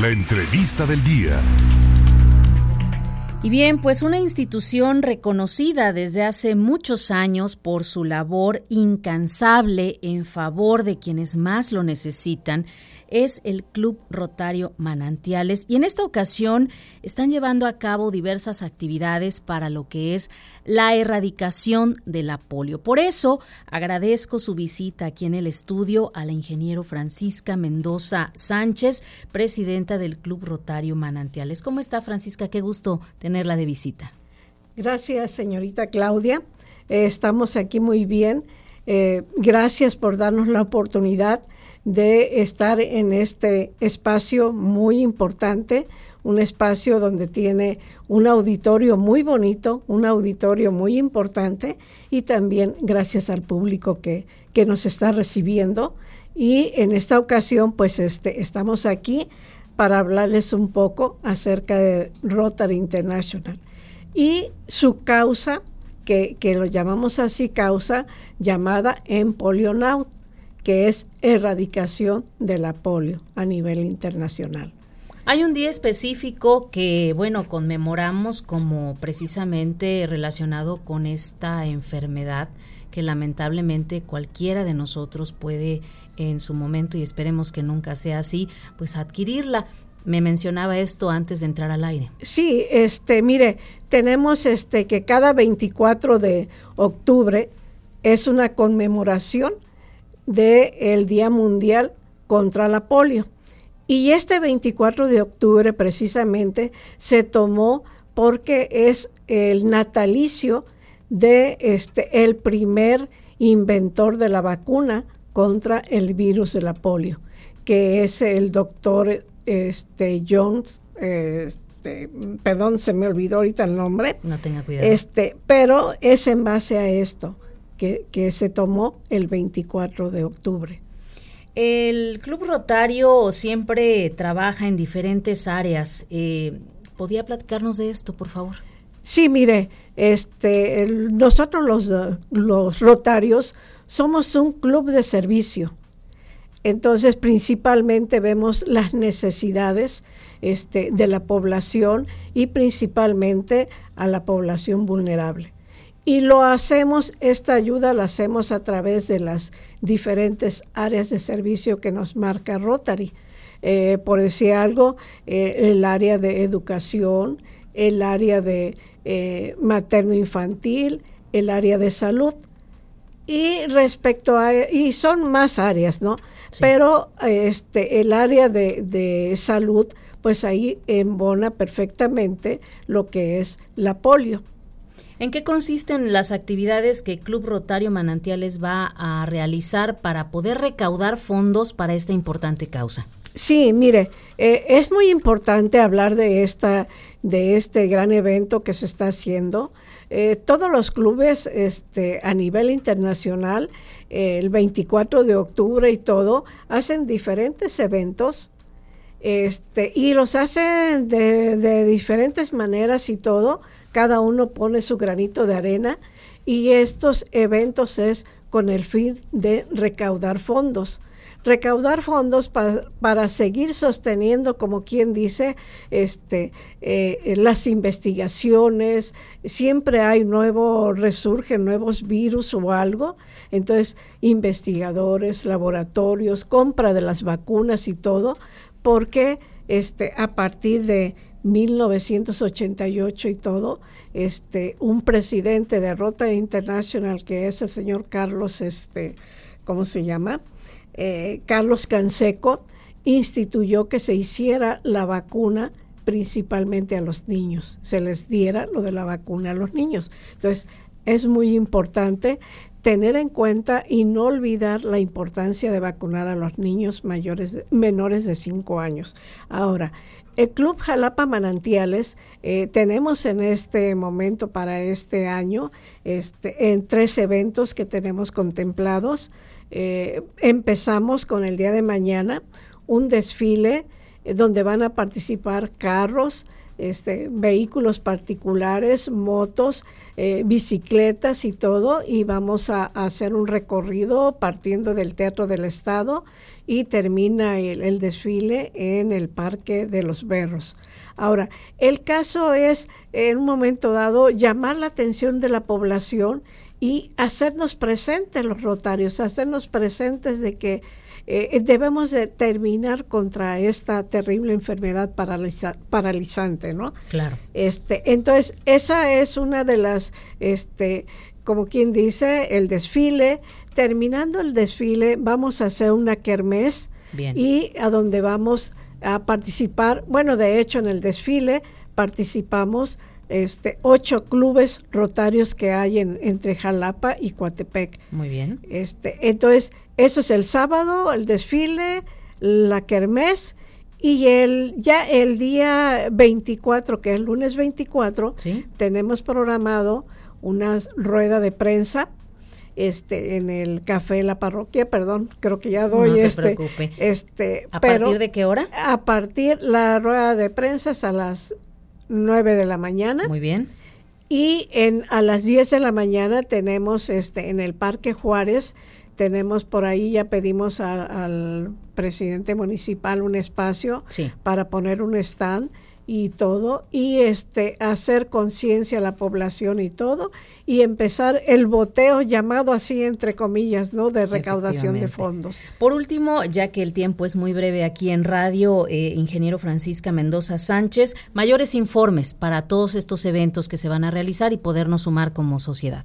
La entrevista del día. Y bien, pues una institución reconocida desde hace muchos años por su labor incansable en favor de quienes más lo necesitan es el Club Rotario Manantiales y en esta ocasión están llevando a cabo diversas actividades para lo que es la erradicación de la polio. Por eso agradezco su visita aquí en el estudio a la ingeniero Francisca Mendoza Sánchez, presidenta del Club Rotario Manantiales. ¿Cómo está Francisca? Qué gusto tenerla de visita. Gracias, señorita Claudia. Eh, estamos aquí muy bien. Eh, gracias por darnos la oportunidad de estar en este espacio muy importante, un espacio donde tiene un auditorio muy bonito, un auditorio muy importante y también gracias al público que, que nos está recibiendo. Y en esta ocasión, pues este, estamos aquí para hablarles un poco acerca de Rotary International y su causa, que, que lo llamamos así, causa llamada Empolionaut que es erradicación de la polio a nivel internacional. Hay un día específico que, bueno, conmemoramos como precisamente relacionado con esta enfermedad que lamentablemente cualquiera de nosotros puede en su momento, y esperemos que nunca sea así, pues adquirirla. Me mencionaba esto antes de entrar al aire. Sí, este, mire, tenemos este que cada 24 de octubre es una conmemoración del el Día Mundial contra la Polio. Y este 24 de octubre precisamente se tomó porque es el natalicio de este el primer inventor de la vacuna contra el virus de la polio, que es el doctor este, Jones, este, perdón, se me olvidó ahorita el nombre. No tenga cuidado. Este, pero es en base a esto que, se tomó el 24 de octubre. El Club Rotario siempre trabaja en diferentes áreas. Eh, ¿Podía platicarnos de esto, por favor? Sí, mire, este, nosotros los, los rotarios somos un club de servicio. Entonces, principalmente vemos las necesidades este, de la población y principalmente a la población vulnerable. Y lo hacemos, esta ayuda la hacemos a través de las diferentes áreas de servicio que nos marca Rotary. Eh, por decir algo, eh, el área de educación, el área de eh, materno-infantil, el área de salud. Y respecto a, y son más áreas, ¿no? Pero este, el área de, de salud, pues ahí embona perfectamente lo que es la polio. ¿En qué consisten las actividades que Club Rotario Manantiales va a realizar para poder recaudar fondos para esta importante causa? Sí, mire, eh, es muy importante hablar de esta, de este gran evento que se está haciendo. Eh, todos los clubes, este, a nivel internacional, el 24 de octubre y todo, hacen diferentes eventos, este, y los hacen de, de diferentes maneras y todo cada uno pone su granito de arena y estos eventos es con el fin de recaudar fondos. Recaudar fondos para seguir sosteniendo, como quien dice, este, eh, las investigaciones. Siempre hay nuevo, resurgen nuevos virus o algo. Entonces, investigadores, laboratorios, compra de las vacunas y todo, porque este, a partir de 1988 y todo, este, un presidente de Rota International, que es el señor Carlos, este, ¿cómo se llama? Eh, Carlos Canseco, instituyó que se hiciera la vacuna principalmente a los niños, se les diera lo de la vacuna a los niños. Entonces, es muy importante tener en cuenta y no olvidar la importancia de vacunar a los niños mayores, menores de 5 años. Ahora, el Club Jalapa Manantiales eh, tenemos en este momento para este año este, en tres eventos que tenemos contemplados. Eh, empezamos con el día de mañana un desfile eh, donde van a participar carros este, vehículos particulares, motos, eh, bicicletas y todo, y vamos a, hacer un recorrido partiendo del Teatro del Estado y termina el, desfile en el Parque de los Berros. Ahora, el caso es, en un momento dado, llamar la atención de la población y hacernos presentes los rotarios, hacernos presentes de que eh, debemos de terminar contra esta terrible enfermedad paralizante, ¿no? Claro. Este, entonces, esa es una de las, este, como quien dice, el desfile. Terminando el desfile, vamos a hacer una kermés y a donde vamos a participar, bueno, de hecho en el desfile participamos este, ocho clubes rotarios que hay en, entre Jalapa y Coatepec. Muy bien. Este, entonces, eso es el sábado, el desfile, la kermés y el ya el día 24, que es el lunes 24, tenemos programado una rueda de prensa este en el café de la parroquia, perdón, creo que ya doy no se este, preocupe. este ¿A partir de qué hora? A partir la rueda de prensa es a las 9 de la mañana. Muy bien. Y en a las 10 de la mañana tenemos este en el Parque Juárez tenemos por ahí, ya pedimos al presidente municipal un espacio para poner un stand y todo, y este hacer conciencia a la población y todo, y empezar el boteo llamado así entre comillas, ¿no? De recaudación de fondos. Por último, ya que el tiempo es muy breve aquí en radio, eh, ingeniero Francisca Mendoza Sánchez, mayores informes para todos estos eventos que se van a realizar y podernos sumar como sociedad.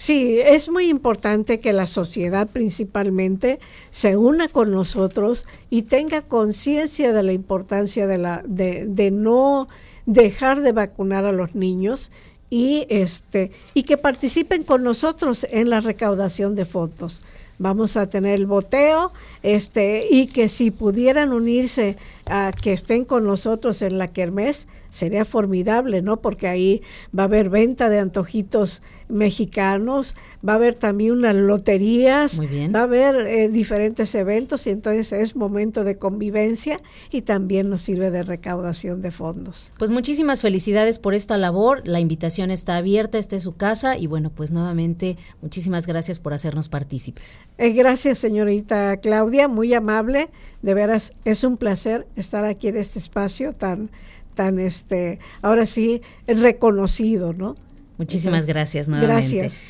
Sí, es muy importante que la sociedad principalmente se una con nosotros y tenga conciencia de la importancia de, la, de, de no dejar de vacunar a los niños y este y que participen con nosotros en la recaudación de fondos. Vamos a tener el boteo, este, y que si pudieran unirse a que estén con nosotros en la kermés, sería formidable, ¿no? Porque ahí va a haber venta de antojitos mexicanos, va a haber también unas loterías, va a haber eh, diferentes eventos y entonces es momento de convivencia y también nos sirve de recaudación de fondos. Pues muchísimas felicidades por esta labor, la invitación está abierta, esta es su casa y bueno, pues nuevamente muchísimas gracias por hacernos partícipes. Eh, gracias señorita Claudia, muy amable, de veras es un placer estar aquí en este espacio tan tan este, ahora sí, reconocido, ¿no? Muchísimas gracias nuevamente. Gracias.